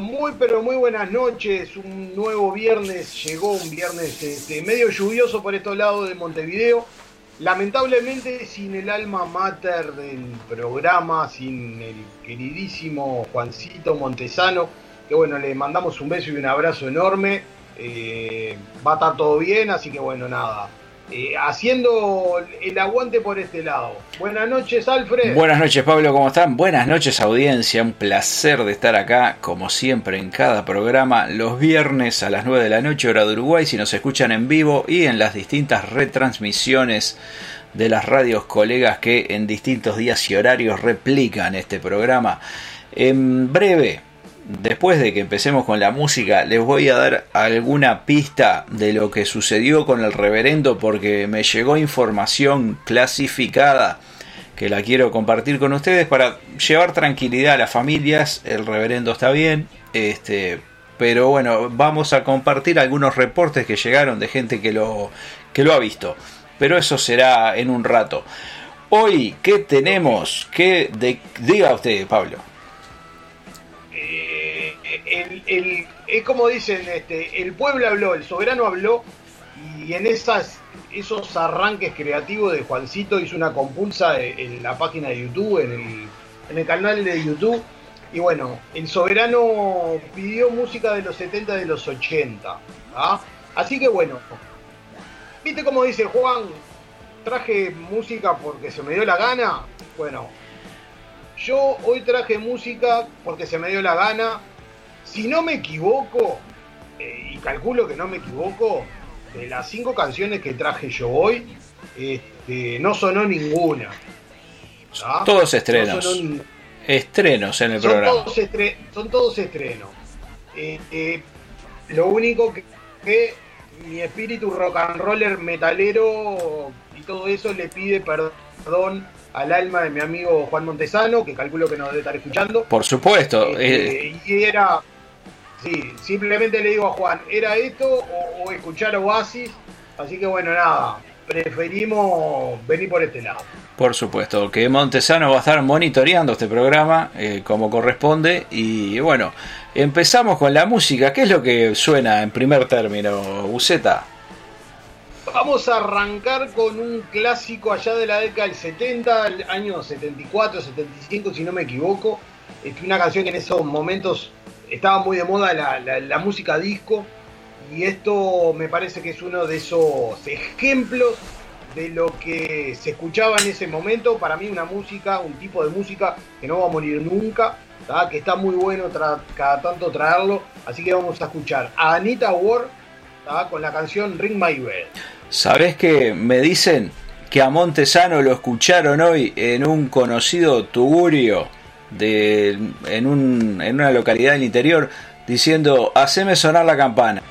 Muy pero muy buenas noches. Un nuevo viernes llegó, un viernes este, medio lluvioso por estos lados de Montevideo. Lamentablemente sin el alma mater del programa, sin el queridísimo Juancito Montesano, que bueno, le mandamos un beso y un abrazo enorme. Eh, va a estar todo bien, así que bueno, nada. Eh, haciendo el aguante por este lado. Buenas noches, Alfred. Buenas noches, Pablo, ¿cómo están? Buenas noches, audiencia. Un placer de estar acá, como siempre, en cada programa, los viernes a las 9 de la noche, hora de Uruguay, si nos escuchan en vivo y en las distintas retransmisiones de las radios colegas que en distintos días y horarios replican este programa. En breve, después de que empecemos con la música, les voy a dar alguna pista de lo que sucedió con el reverendo porque me llegó información clasificada que la quiero compartir con ustedes para llevar tranquilidad a las familias. El reverendo está bien, este, pero bueno, vamos a compartir algunos reportes que llegaron de gente que lo, que lo ha visto. Pero eso será en un rato. Hoy, ¿qué tenemos? ¿Qué diga usted, Pablo? El, el- es como dicen, este, el pueblo habló, el soberano habló, y en esas, esos arranques creativos de Juancito hizo una compulsa en, en la página de YouTube, en el, en el canal de YouTube. Y bueno, el soberano pidió música de los 70 de los 80. ¿ah? Así que bueno, ¿viste cómo dice Juan? Traje música porque se me dio la gana. Bueno, yo hoy traje música porque se me dio la gana. Si no me equivoco, eh, y calculo que no me equivoco, de las cinco canciones que traje yo hoy, este, no sonó ninguna. Todos No estrenos. sonó Estrenos en el son, programa. todos estre- son todos estrenos. Eh, eh, lo único que, que mi espíritu rock and roller metalero y todo eso le pide perdón al alma de mi amigo Juan Montesano, que calculo que nos debe estar escuchando. Por supuesto. eh, Eh, y era, sí, simplemente le digo a Juan, ¿era esto o, o escuchar Oasis? Así que bueno, nada, preferimos venir por este lado. Por supuesto, que Montesano va a estar monitoreando este programa eh, como corresponde. Y bueno, empezamos con la música. ¿Qué es lo que suena en primer término, Buceta? Vamos a arrancar con un clásico allá de la década del 70, el año 74, 75, si no me equivoco. Es una canción que en esos momentos estaba muy de moda la, la- música disco. Y esto me parece que es uno de esos ejemplos de lo que se escuchaba en ese momento. Para mí una música, un tipo de música que no va a morir nunca, que está muy bueno cada tanto traerlo. Así que vamos a escuchar a Anita Ward con la canción Ring My Bell. ¿Sabés que me dicen que a Montesano lo escucharon hoy en un conocido tugurio de, en, un- en una localidad del interior diciendo, haceme sonar la campana?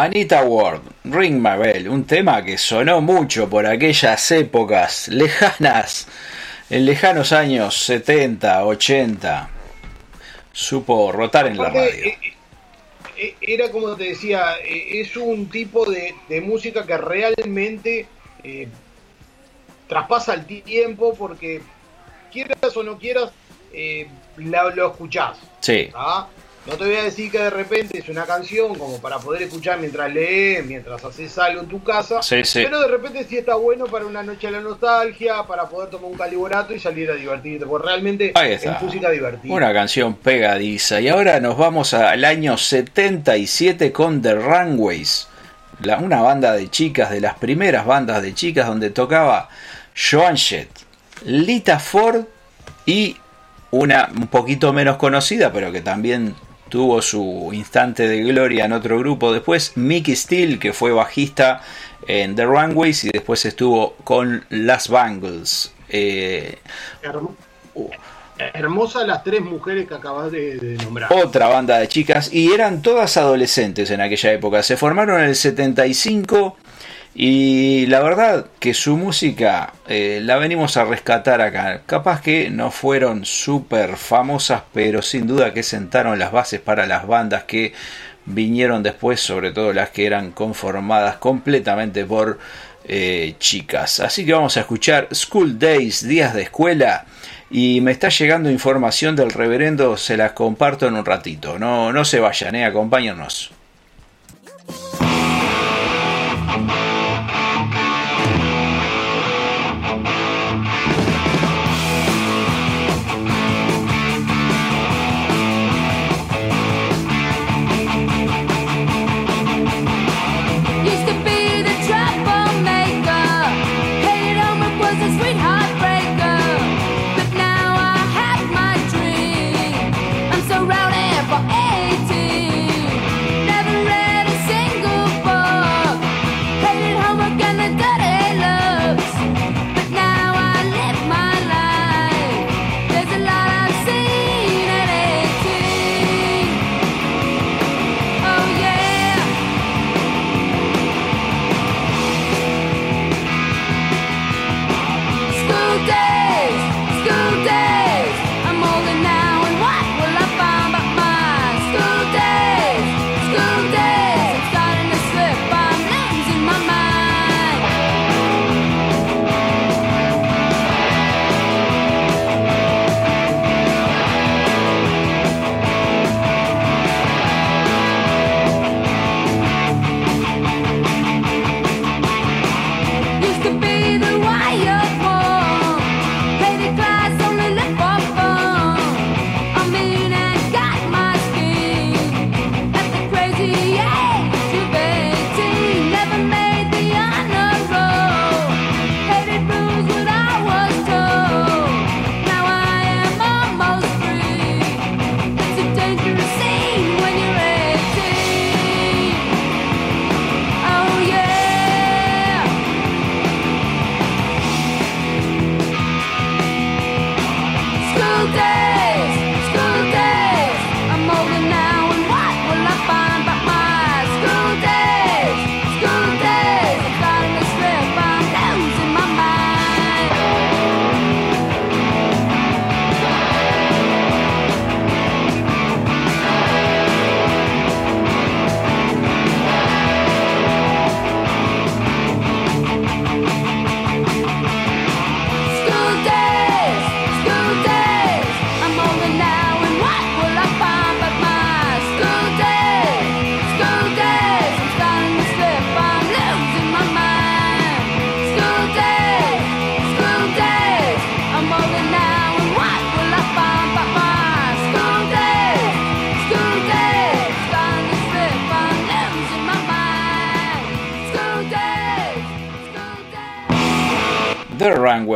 Anita Ward, Ring My Bell, un tema que sonó mucho por aquellas épocas lejanas, en lejanos años 70, 80. Supo rotar en la radio. eh, eh, Era como te decía, eh, es un tipo de, de música que realmente eh, traspasa el tiempo porque quieras o no quieras, eh, la- lo escuchás. Sí, ¿ah? No te voy a decir que de repente es una canción como para poder escuchar mientras lees, mientras haces algo en tu casa, sí, sí. pero de repente sí está bueno para una noche de la nostalgia, para poder tomar un caliborato y salir a divertirte, porque realmente es música divertida. Una canción pegadiza. Y ahora nos vamos al año 77 con The Runways. La- una banda de chicas, de las primeras bandas de chicas donde tocaba Joan Jett, Lita Ford y una un poquito menos conocida, pero que también tuvo su instante de gloria en otro grupo después, Mickey Steele, que fue bajista en The Runways y después estuvo con Las Bangles. Eh, Herm- Hermosas las tres mujeres que acabas de, de nombrar. otra banda de chicas y eran todas adolescentes en aquella época. Se formaron en el 75 y la verdad que su música eh, la venimos a rescatar acá. Capaz que no fueron súper famosas, pero sin duda que sentaron las bases para las bandas que vinieron después, sobre todo las que eran conformadas completamente por eh, chicas. Así que vamos a escuchar School Days, días de escuela. Y me está llegando información del reverendo, se las comparto en un ratito. No, no se vayan, eh, acompáñennos.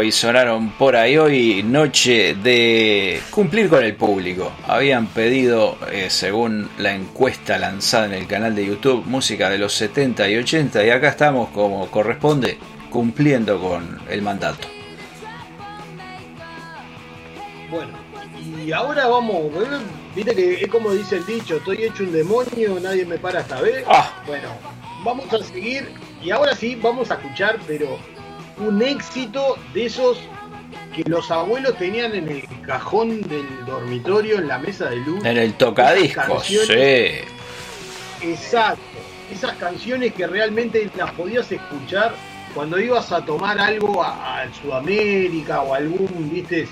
Runway sonaron por ahí hoy, noche de cumplir con el público. Habían pedido, eh, según la encuesta lanzada en el canal de YouTube, música de los 70 y 80 y acá estamos como corresponde, cumpliendo con el mandato. Bueno, y ahora vamos, bueno, viste que es como dice el dicho, estoy hecho un demonio, nadie me para esta vez. Ah. Bueno, vamos a seguir y ahora sí vamos a escuchar, pero un éxito de esos que los abuelos tenían en el cajón del dormitorio, en la mesa de luz. En el tocadiscos, sí. Exacto. Esas canciones que realmente las podías escuchar cuando ibas a tomar algo a, a Sudamérica o algún, viste,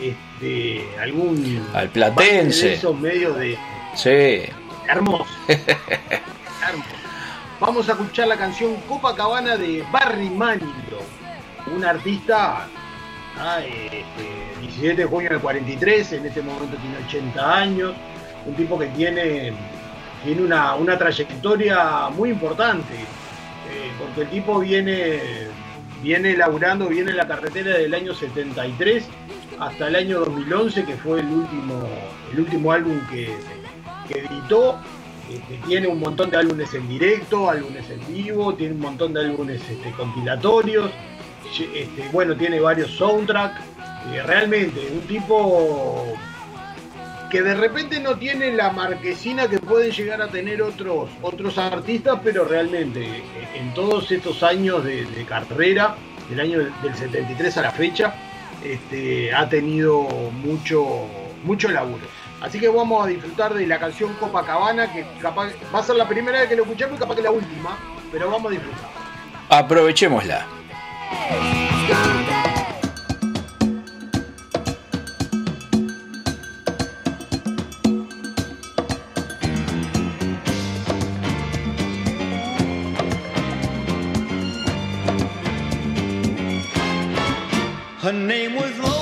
este, algún Al platense. de esos medios de Sí. hermoso. Hermoso. Vamos a escuchar la canción Copacabana de Barry Manilow, un artista ah, este, 17 de junio del 43, en este momento tiene 80 años, un tipo que tiene, tiene una, una trayectoria muy importante, eh, porque el tipo viene, viene laburando, viene en la carretera del año 73 hasta el año 2011, que fue el último, el último álbum que, que editó. Este, tiene un montón de álbumes en directo, álbumes en vivo, tiene un montón de álbumes este, compilatorios. Este, bueno, tiene varios soundtracks. Eh, realmente, un tipo que de repente no tiene la marquesina que pueden llegar a tener otros, otros artistas, pero realmente eh, en todos estos años de, de carrera, del año del del 73 a la fecha, este, ha tenido mucho, mucho laburo. Así que vamos a disfrutar de la canción Copacabana, que capaz va a ser la primera vez que lo escuchamos y capaz que la última, pero vamos a disfrutar. Aprovechémosla. Her name was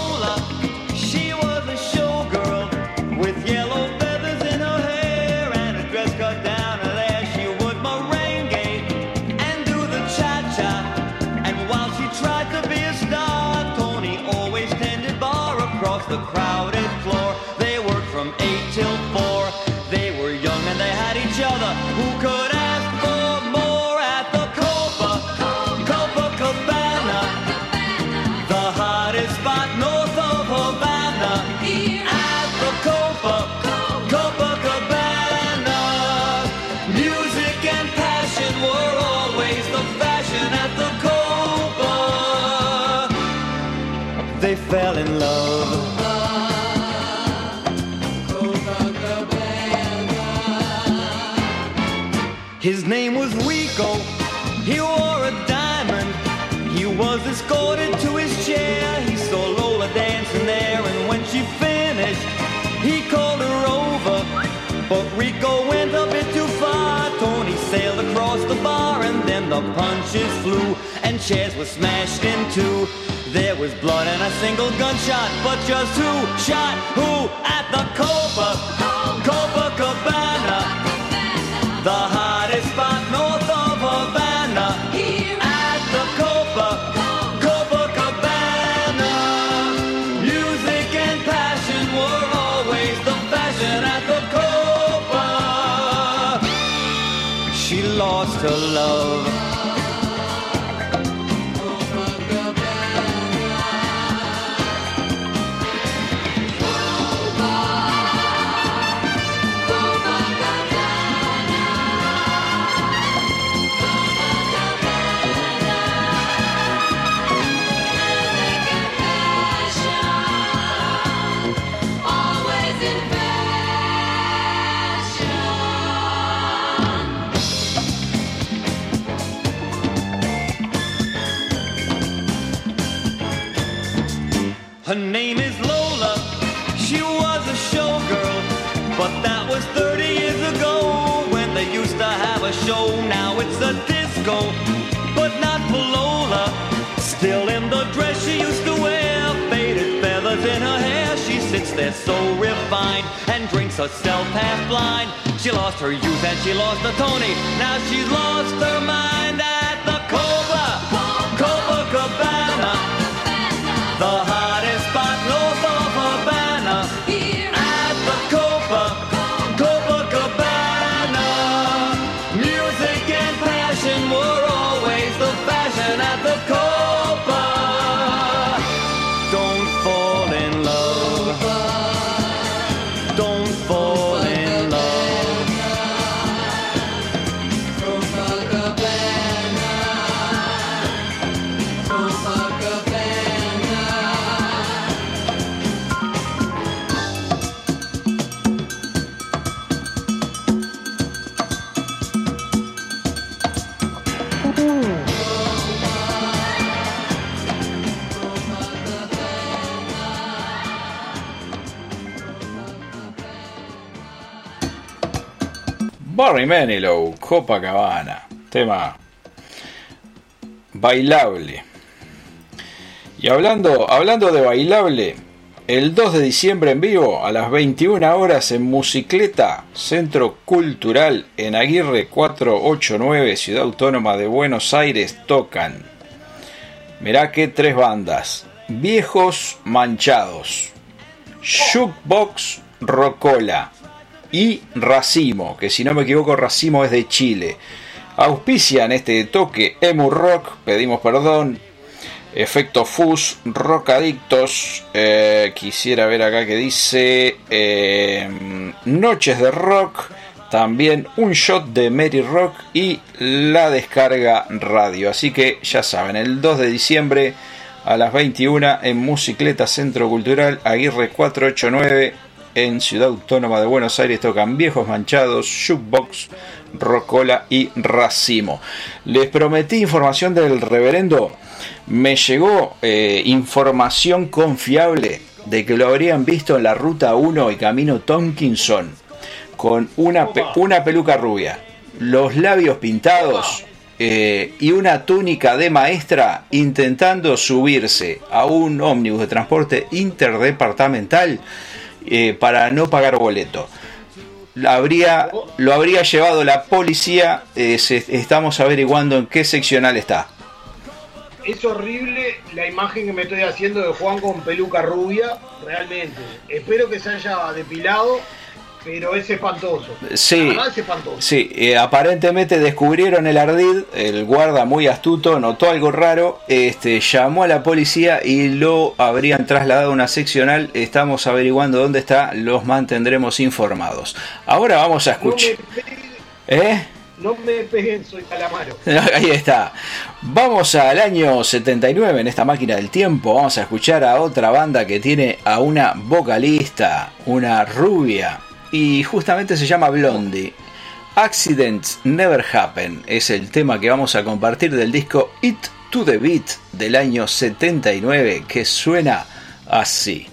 punches flew, and chairs were smashed in two. There was blood and a single gunshot, but just who shot who at the Copa, Copacabana? The hottest spot north of Havana Here At the Copa, Copacabana Music and passion were always the fashion at the Copa She lost her love A disco, but not for Lola. Still in the dress she used to wear, faded feathers in her hair. She sits there so refined and drinks herself half blind. She lost her youth and she lost the Tony. Now she's lost her mind at the Copa, Copacabana. The Barry Manilow, Copacabana. Tema bailable. Y hablando, hablando de bailable, el 2 de diciembre en vivo a las 21 horas en Musicleta, Centro Cultural en Aguirre 489, Ciudad Autónoma de Buenos Aires, tocan. Mirá que tres bandas. Viejos Manchados, Shookbox Rocola y Racimo, que si no me equivoco Racimo es de Chile. Auspician este toque Emu Rock, pedimos perdón. Efecto Fus, Rock Adictos. eh, quisiera ver acá que dice eh, Noches de Rock. También un shot de Mary Rock y la descarga radio. Así que ya saben, el 2 de diciembre a las 21 en Musicleta Centro Cultural Aguirre 489 en Ciudad Autónoma de Buenos Aires tocan Viejos Manchados, Shookbox, Rocola y Racimo. Les prometí información del reverendo. Me llegó eh, información confiable de que lo habrían visto en la Ruta 1 y Camino Tonkinson con una, pe- una peluca rubia, los labios pintados eh, y una túnica de maestra intentando subirse a un ómnibus de transporte interdepartamental eh, para no pagar boleto. Habría, lo habría llevado la policía, eh, estamos averiguando en qué seccional está. Es horrible la imagen que me estoy haciendo de Juan con peluca rubia, realmente. Espero que se haya depilado, pero es espantoso. Sí. Es espantoso. Sí, eh, aparentemente descubrieron el ardid, el guarda muy astuto notó algo raro, este, llamó a la policía y lo habrían trasladado a una seccional, estamos averiguando dónde está, los mantendremos informados. Ahora vamos a No me, escuchar... ¿Eh? no me peguen, soy calamaro. Ahí está. Vamos al año 79 en esta máquina del tiempo. Vamos a escuchar a otra banda que tiene a una vocalista, una rubia, y justamente se llama Blondie. Accidents Never Happen es el tema que vamos a compartir del disco It to the Beat del año 79 que suena así.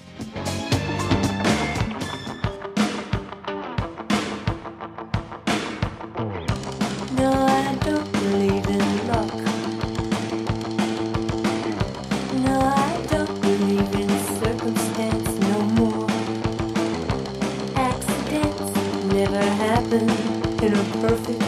In a perfect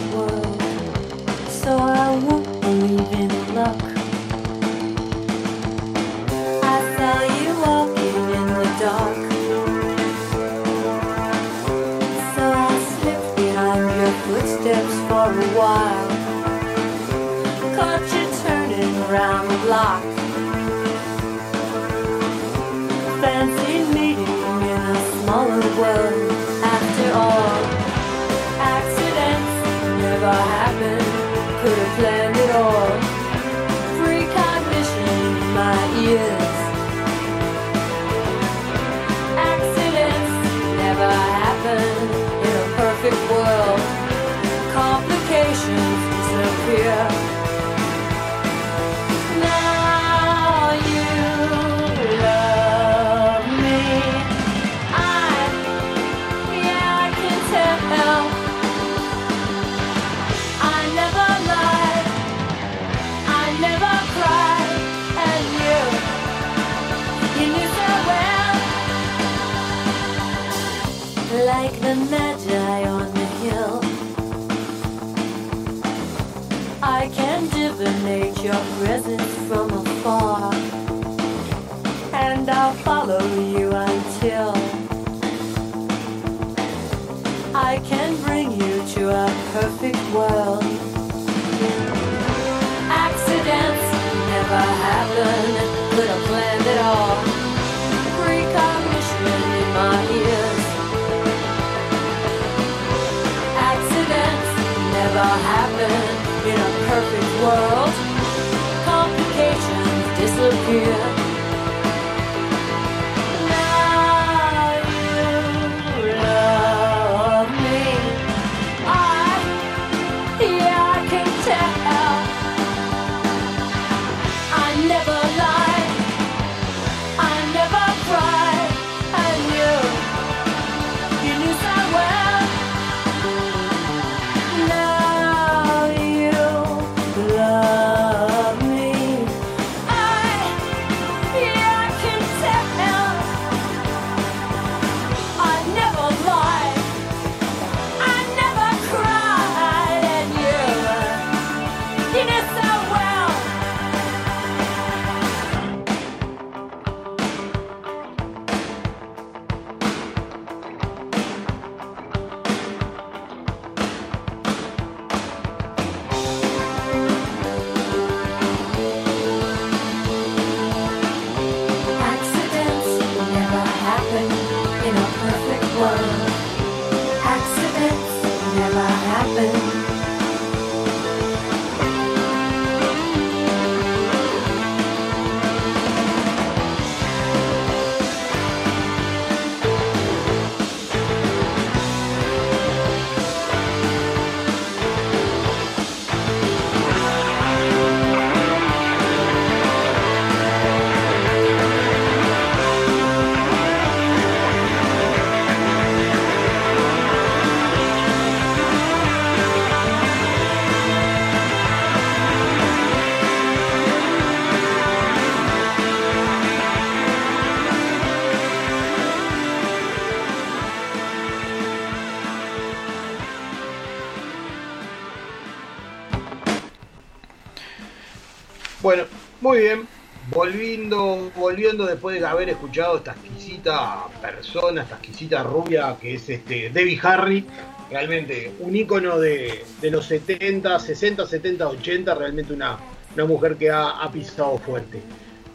muy bien. Volviendo, volviendo después de haber escuchado esta exquisita persona, esta exquisita rubia que es este Debbie Harry, realmente un ícono de, de los 70, 60, 70, 80, realmente una, una mujer que ha, ha pisado fuerte.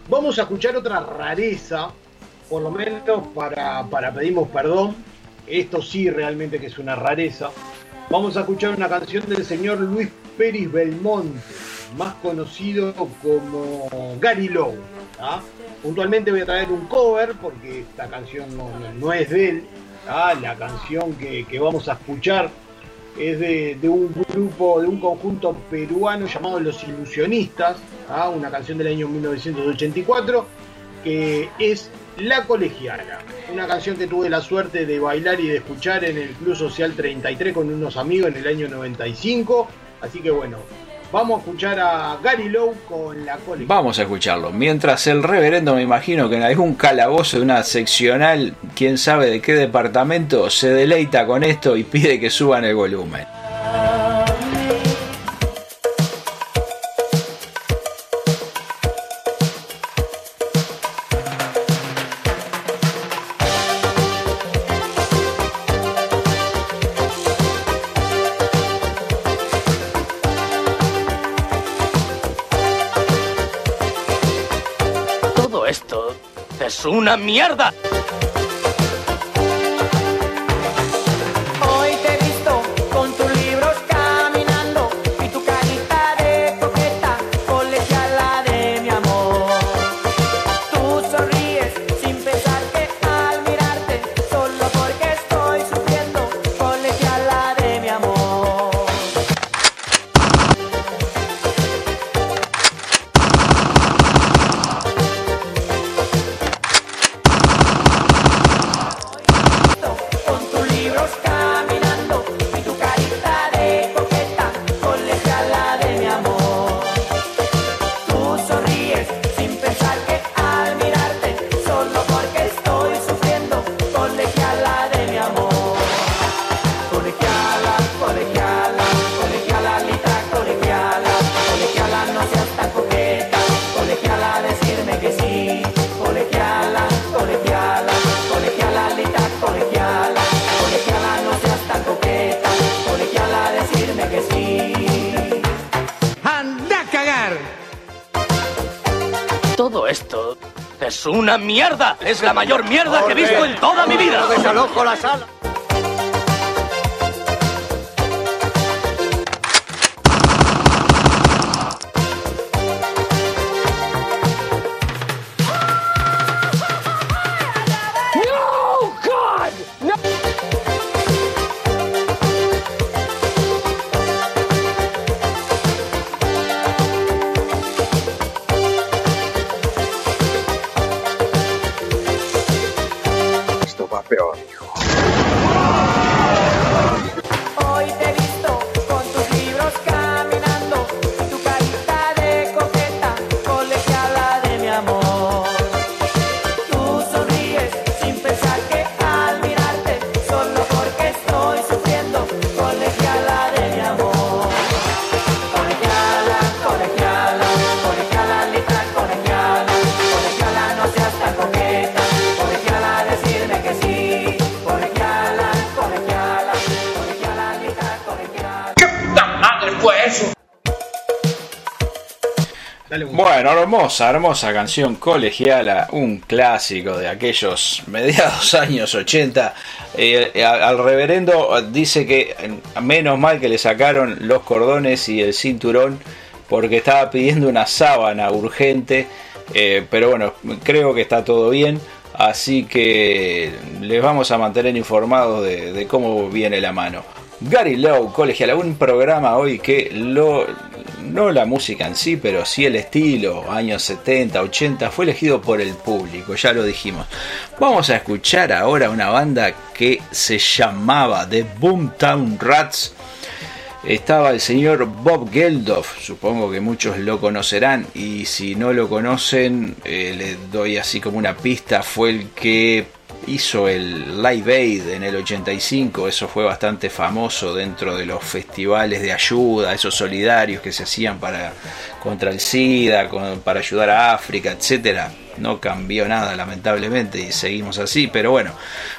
Vamos a escuchar otra rareza, por lo menos para, para pedimos perdón. Esto sí realmente que es una rareza. Vamos a escuchar una canción del señor Luis Pérez Belmonte, más conocido como Gary Lowe. Puntualmente voy a traer un cover porque esta canción no, no- es de él. La canción que, vamos a escuchar es de, un grupo, de un conjunto peruano llamado Los Ilusionistas, una canción del año 1984 que es La Colegiala, una canción que tuve la suerte de bailar y de escuchar en el Club Social 33 con unos amigos en el año 95, así que bueno, vamos a escuchar a Gary Lowe con La Colegiala. Vamos a escucharlo. Mientras el reverendo, me imagino que en algún calabozo de una seccional, quién sabe de qué departamento, se deleita con esto y pide que suban el volumen. Una mierda. Es la mayor mierda que he visto en toda mi vida. Desalojo la sala. Hermosa, hermosa canción colegiala, un clásico de aquellos mediados años 80. Eh, eh, al reverendo dice que menos mal que le sacaron los cordones y el cinturón porque estaba pidiendo una sábana urgente. eh, pero bueno, creo que está todo bien. Así que les vamos a mantener informados de, cómo viene la mano. Gary Lowe, colegiala, un programa hoy que lo, no la música en sí, pero sí el estilo, años 70, 80, fue elegido por el público, ya lo dijimos. Vamos a escuchar ahora una banda que se llamaba The Boomtown Rats. Estaba el señor Bob Geldof, supongo que muchos lo conocerán y si no lo conocen, eh, les doy así como una pista, fue el que hizo el Live Aid en el 85, eso fue bastante famoso dentro de los festivales de ayuda, esos solidarios que se hacían para contra el SIDA, para ayudar a África, etcétera. No cambió nada lamentablemente y seguimos así, pero bueno,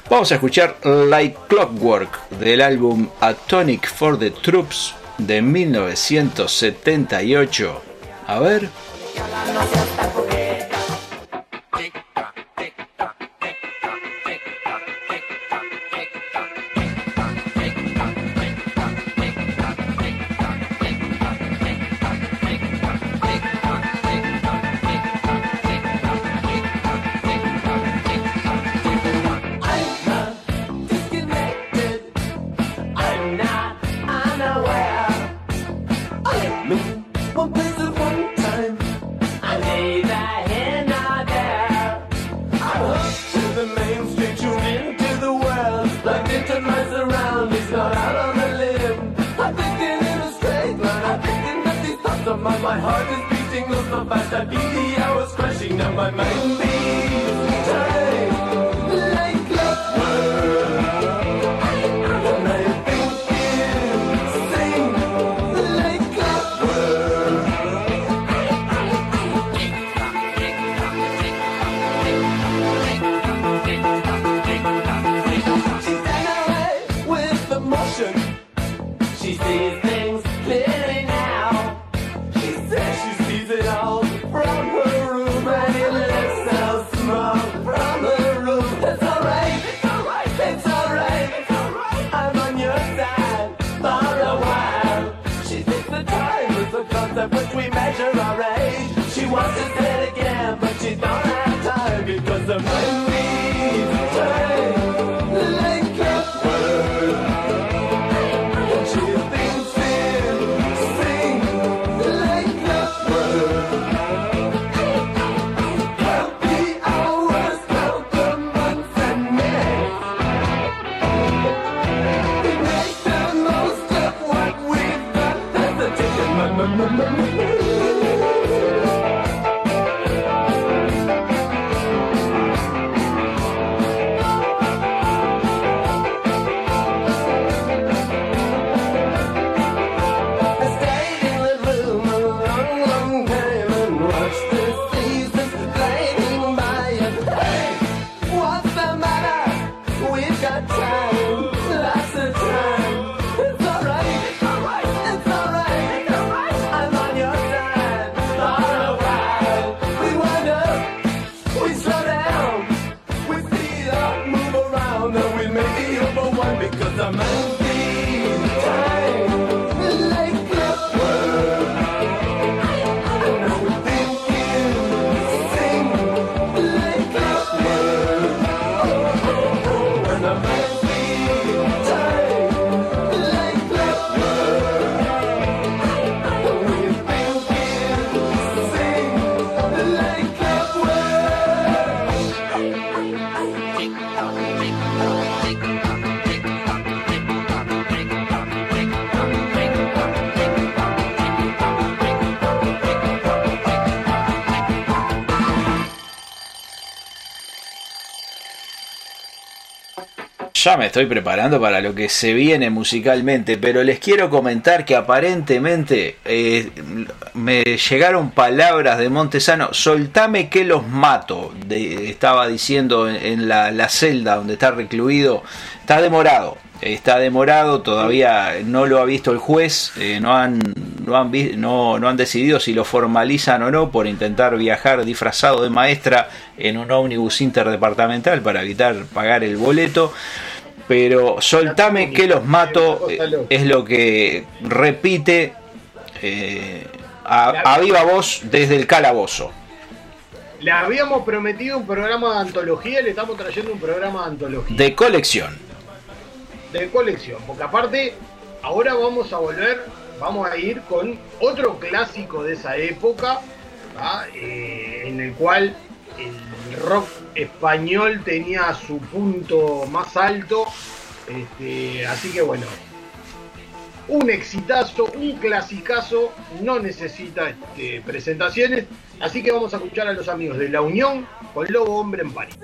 vamos a escuchar Like Clockwork del álbum A Tonic for the Troops de 1978. A ver. Mine. My heart is beating so fast. I beat the hours crashing. Now my mind beats time. Like clockwork. Me estoy preparando para lo que se viene musicalmente, pero les quiero comentar que aparentemente eh, me llegaron palabras de Montesano, soltame que los mato, estaba diciendo en, la, celda donde está recluido, está demorado, está demorado, todavía no lo ha visto el juez, eh, no, han, no, han no han decidido si lo formalizan o no por intentar viajar disfrazado de maestra en un ómnibus interdepartamental para evitar pagar el boleto. Pero soltame que los mato es lo que repite eh, a, a viva voz desde el calabozo. Le habíamos prometido un programa de antología y le estamos trayendo un programa de antología. De colección. de colección, porque aparte ahora vamos a volver, vamos a ir con otro clásico de esa época, ¿ah? Eh, en el cual el rock español tenía su punto más alto, este, así que bueno, un exitazo, un clasicazo, no necesita este, presentaciones, así que vamos a escuchar a los amigos de La Unión con Lobo Hombre en París.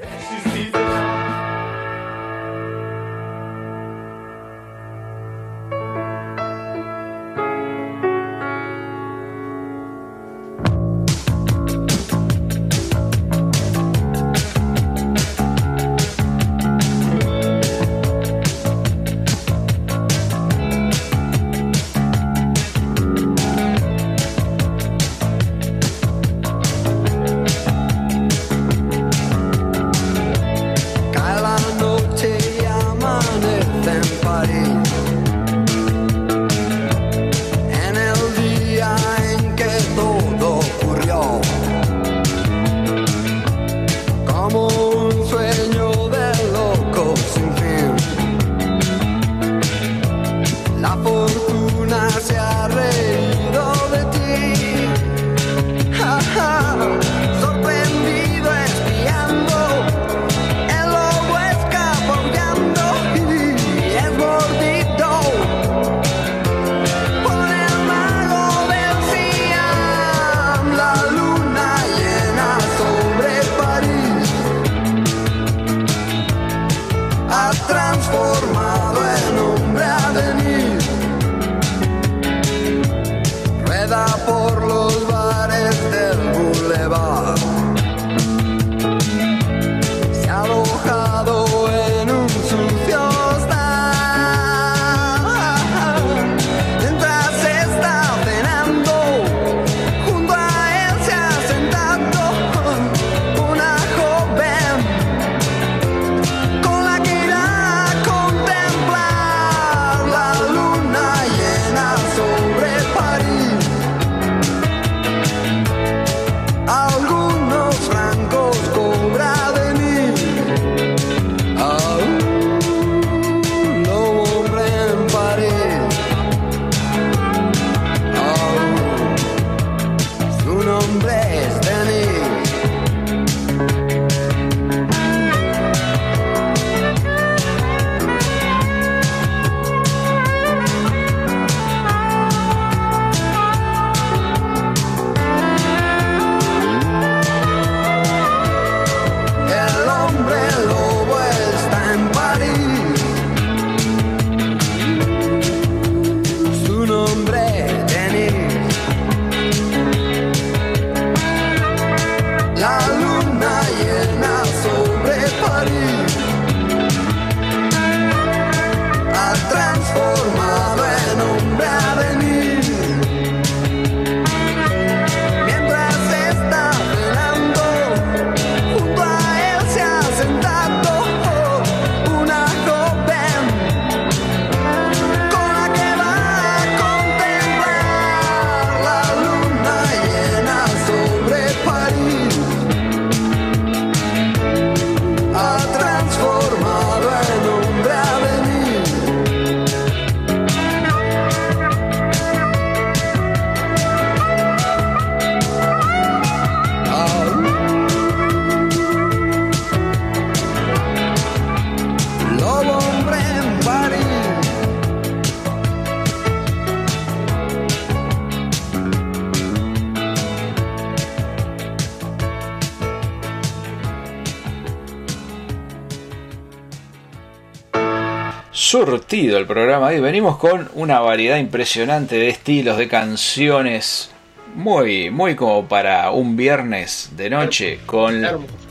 Surtido el programa y venimos con una variedad impresionante de estilos, de canciones, muy, muy como para un viernes de noche con,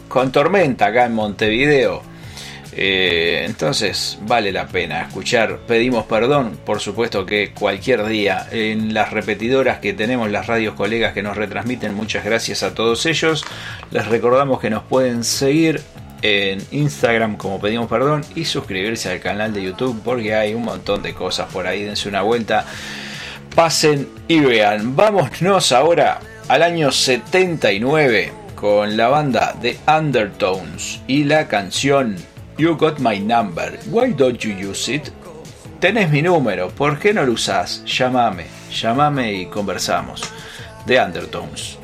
con tormenta acá en Montevideo. Eh, entonces vale la pena escuchar. Pedimos perdón, por supuesto que cualquier día en las repetidoras que tenemos, las radios colegas que nos retransmiten, muchas gracias a todos ellos. Les recordamos que nos pueden seguir en Instagram como pedimos perdón y suscribirse al canal de YouTube porque hay un montón de cosas por ahí. Dense una vuelta, pasen y vean. Vámonos ahora al año 79 con la banda de Undertones y la canción You Got My Number. Why don't you use it? Tenés mi número, ¿por qué no lo usás? Llámame, llámame y conversamos. De Undertones.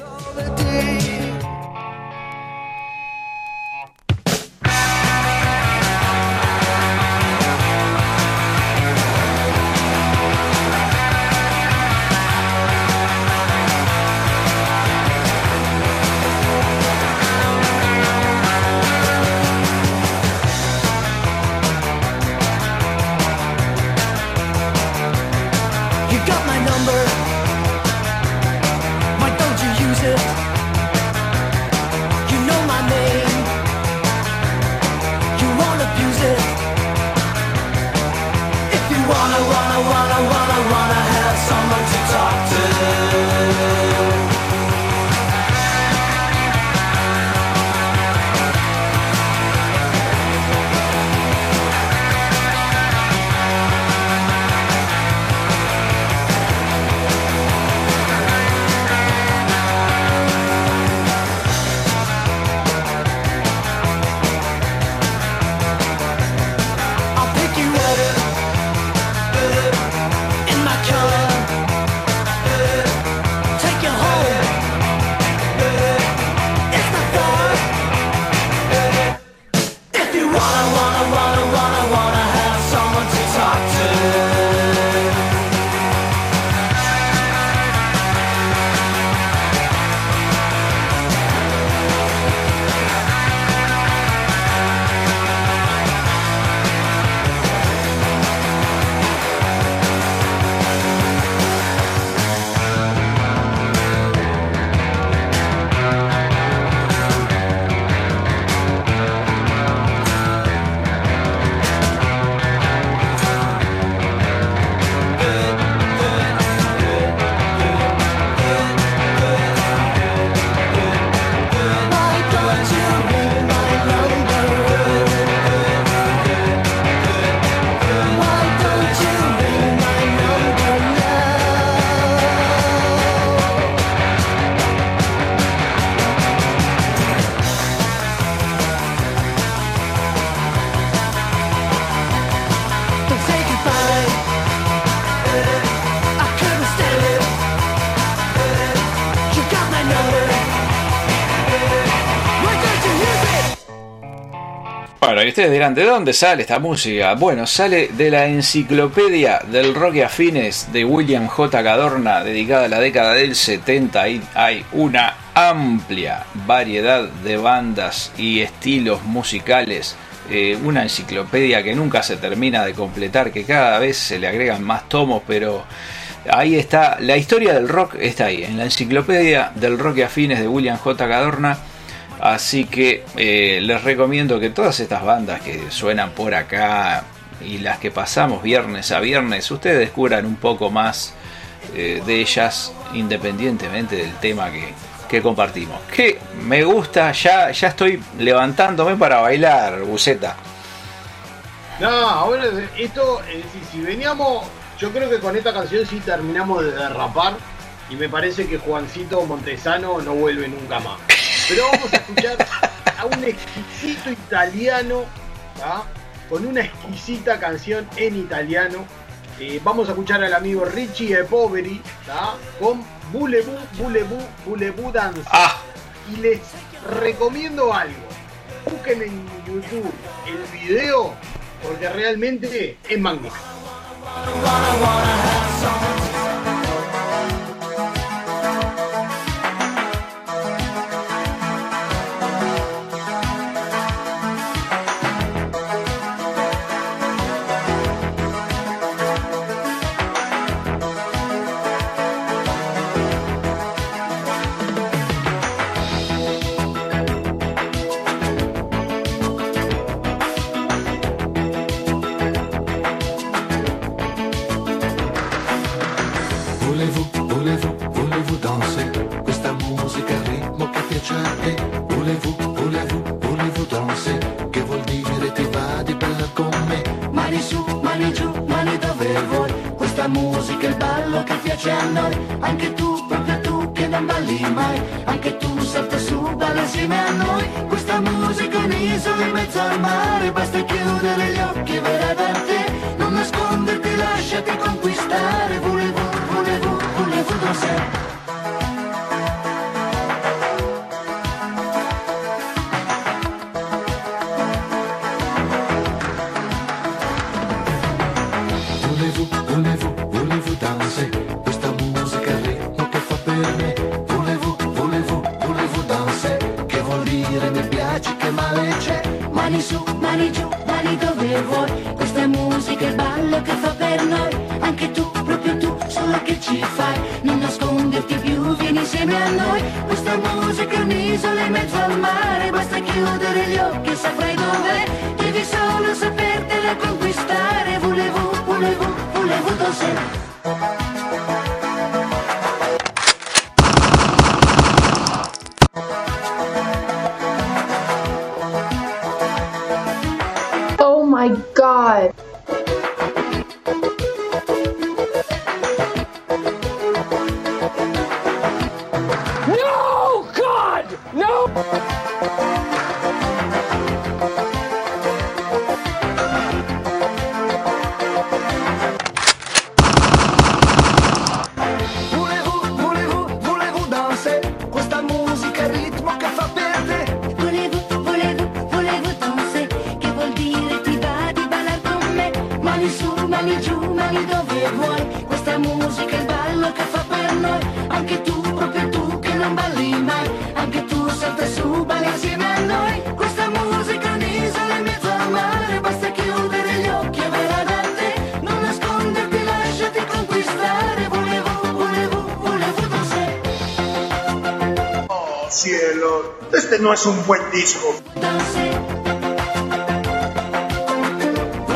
Ustedes ¿de dónde sale esta música? Bueno, sale de la enciclopedia del rock y afines de William J. Cadorna, dedicada a la década del 70. Ahí hay una amplia variedad de bandas y estilos musicales. Eh, una enciclopedia que nunca se termina de completar, que cada vez se le agregan más tomos, pero ahí está, la historia del rock está ahí, en la enciclopedia del rock y afines de William J. Cadorna. Así que eh, les recomiendo que todas estas bandas que suenan por acá y las que pasamos viernes a viernes, ustedes descubran un poco más eh, de ellas independientemente del tema que, que compartimos. Que me gusta, ya, ya estoy levantándome para bailar, Buceta. No, ahora esto, eh, si, si veníamos, yo creo que con esta canción sí terminamos de derrapar y me parece que Juancito Montesano no vuelve nunca más. Pero vamos a escuchar a un exquisito italiano, ¿tá? con una exquisita canción en italiano. Eh, vamos a escuchar al amigo Richie e Poveri con Bulebu, Bulebu, Bulebu Dance. Y les recomiendo algo. Busquen en YouTube el video porque realmente es magnífico. Noi. Anche tu, proprio tu che non balli mai. Anche tu salta su, balla insieme a noi. Questa musica è un'isola in mezzo al mare. Basta chiudere gli occhi verrà da te. Me. Volevo, volevo, volevo danzare che vuol dire mi piaci che male c'è. Mani su, mani giù, mani dove vuoi. Questa musica è il ballo che fa per noi. Anche tu, proprio tu, solo che ci fai. Non nasconderti più, vieni insieme a noi. Questa musica è un'isola in mezzo al mare. Basta chiudere gli occhi e saprai dov'è. Devi solo sapertela conquistare. Volevo, volevo, volevo danzare. Buen disco.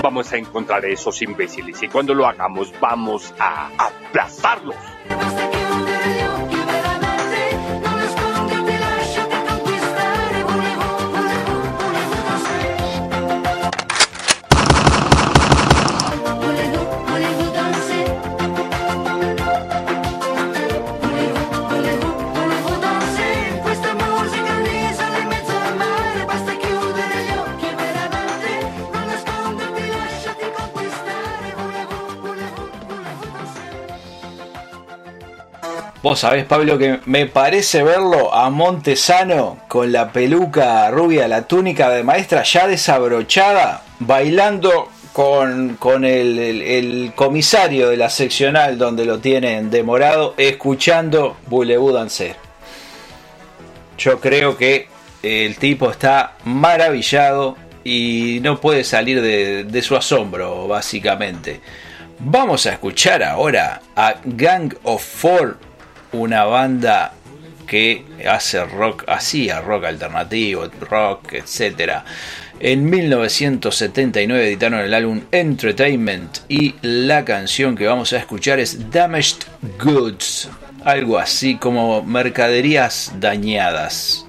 Vamos a encontrar a esos imbéciles y cuando lo hagamos vamos a aplastarlos. Vos sabés, Pablo, que me parece verlo a Montesano con la peluca rubia, la túnica de maestra ya desabrochada, bailando con, con el, comisario de la seccional donde lo tienen demorado, escuchando Boulevard Dancer. Yo creo que el tipo está maravillado y no puede salir de su asombro, básicamente. Vamos a escuchar ahora a Gang of Four, una banda que hace rock, hacía rock alternativo, rock, etc. En 1979 editaron el álbum Entertainment y la canción que vamos a escuchar es Damaged Goods, algo así como mercaderías dañadas.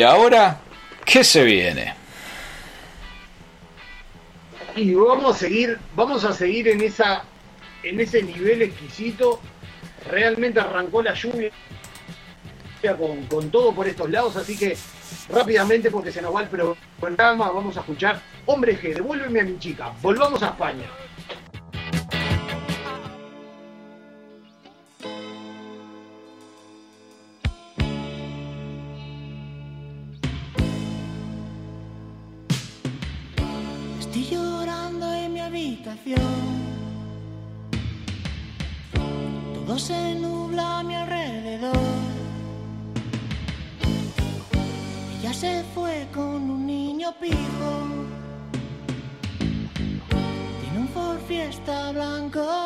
Y ahora, ¿qué se viene? Y vamos a seguir, vamos a seguir en esa, en ese nivel exquisito. Realmente arrancó la lluvia con, con todo por estos lados, así que rápidamente porque se nos va el programa, vamos a escuchar Hombre G, devuélveme a mi chica, volvamos a España. Tiene un Ford Fiesta blanco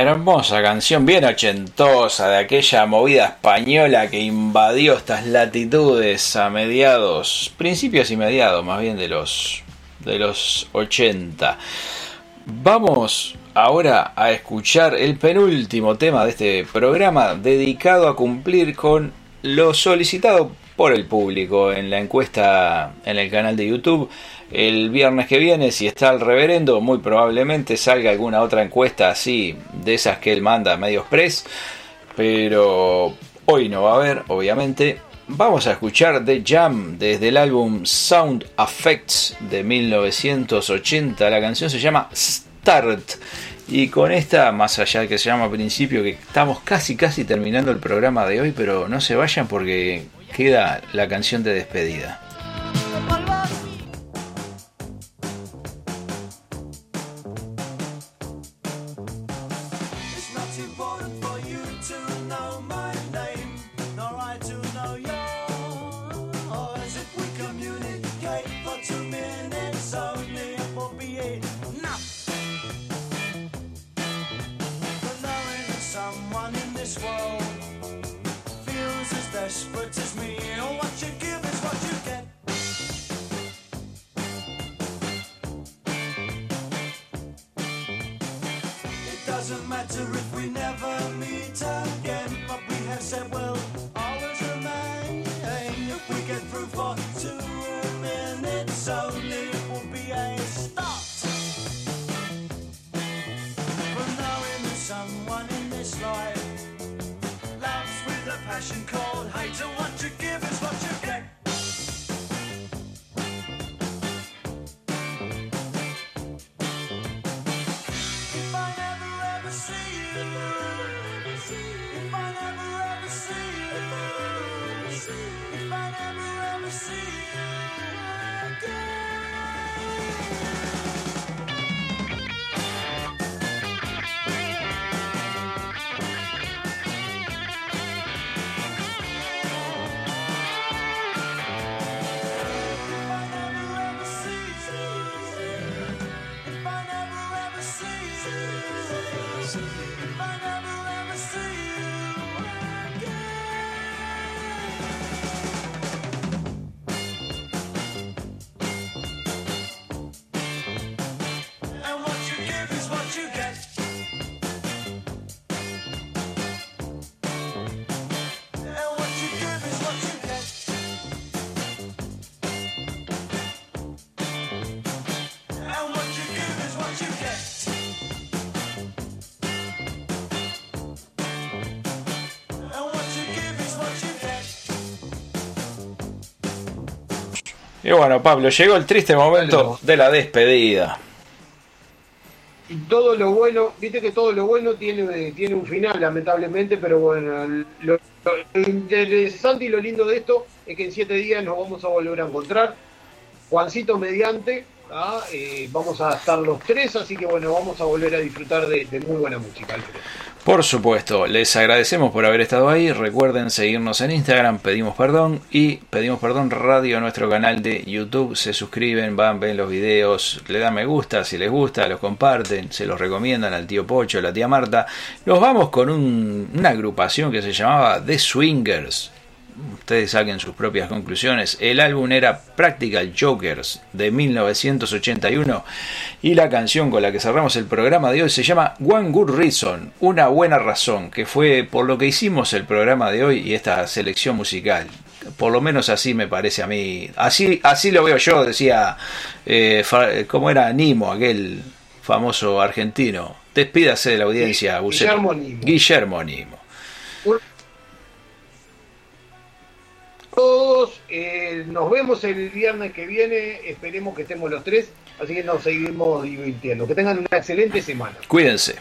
Hermosa canción, bien ochentosa, de aquella movida española que invadió estas latitudes a mediados, principios y mediados más bien de los, de los 80. Vamos ahora a escuchar el penúltimo tema de este programa dedicado a cumplir con lo solicitado por el público en la encuesta en el canal de YouTube. El viernes que viene, si está el reverendo, muy probablemente salga alguna otra encuesta así, de esas que él manda a medios press. Pero hoy no va a haber, obviamente. Vamos a escuchar The Jam desde el álbum Sound Effects de 1980. La canción se llama Start. Y con esta, más allá de que se llama principio, que estamos casi casi terminando el programa de hoy, pero no se vayan porque queda la canción de despedida. It will be a that someone in this life loves with a passion called hate, and Y bueno, Pablo, llegó el triste momento de la despedida. Y todo lo bueno, viste que todo lo bueno tiene, tiene un final, lamentablemente, pero bueno, lo, lo interesante y lo lindo de esto es que en siete días nos vamos a volver a encontrar. Juancito mediante, ¿ah? Eh, vamos a estar los tres, así que bueno, vamos a volver a disfrutar de, de muy buena música. Alfredo. Por supuesto, les agradecemos por haber estado ahí. Recuerden seguirnos en Instagram, pedimos perdón y pedimos perdón radio nuestro canal de YouTube. Se suscriben, van, ven los videos, le dan me gusta si les gusta, los comparten, se los recomiendan al tío Pocho, a la tía Marta. Nos vamos con un- una agrupación que se llamaba The Swingers. Ustedes saquen sus propias conclusiones. El álbum era Practical Jokers de 1981 y la canción con la que cerramos el programa de hoy se llama One Good Reason, una buena razón, que fue por lo que hicimos el programa de hoy y esta selección musical. Por lo menos así me parece a mí. Así, así lo veo yo, decía, eh, ¿cómo era Nimo, aquel famoso argentino? Despídase de la audiencia. Guillermo Nimo. Guillermo Nimo. Todos, eh, nos vemos el viernes que viene, esperemos que estemos los tres, así que nos seguimos divirtiendo. Que tengan una excelente semana. Cuídense.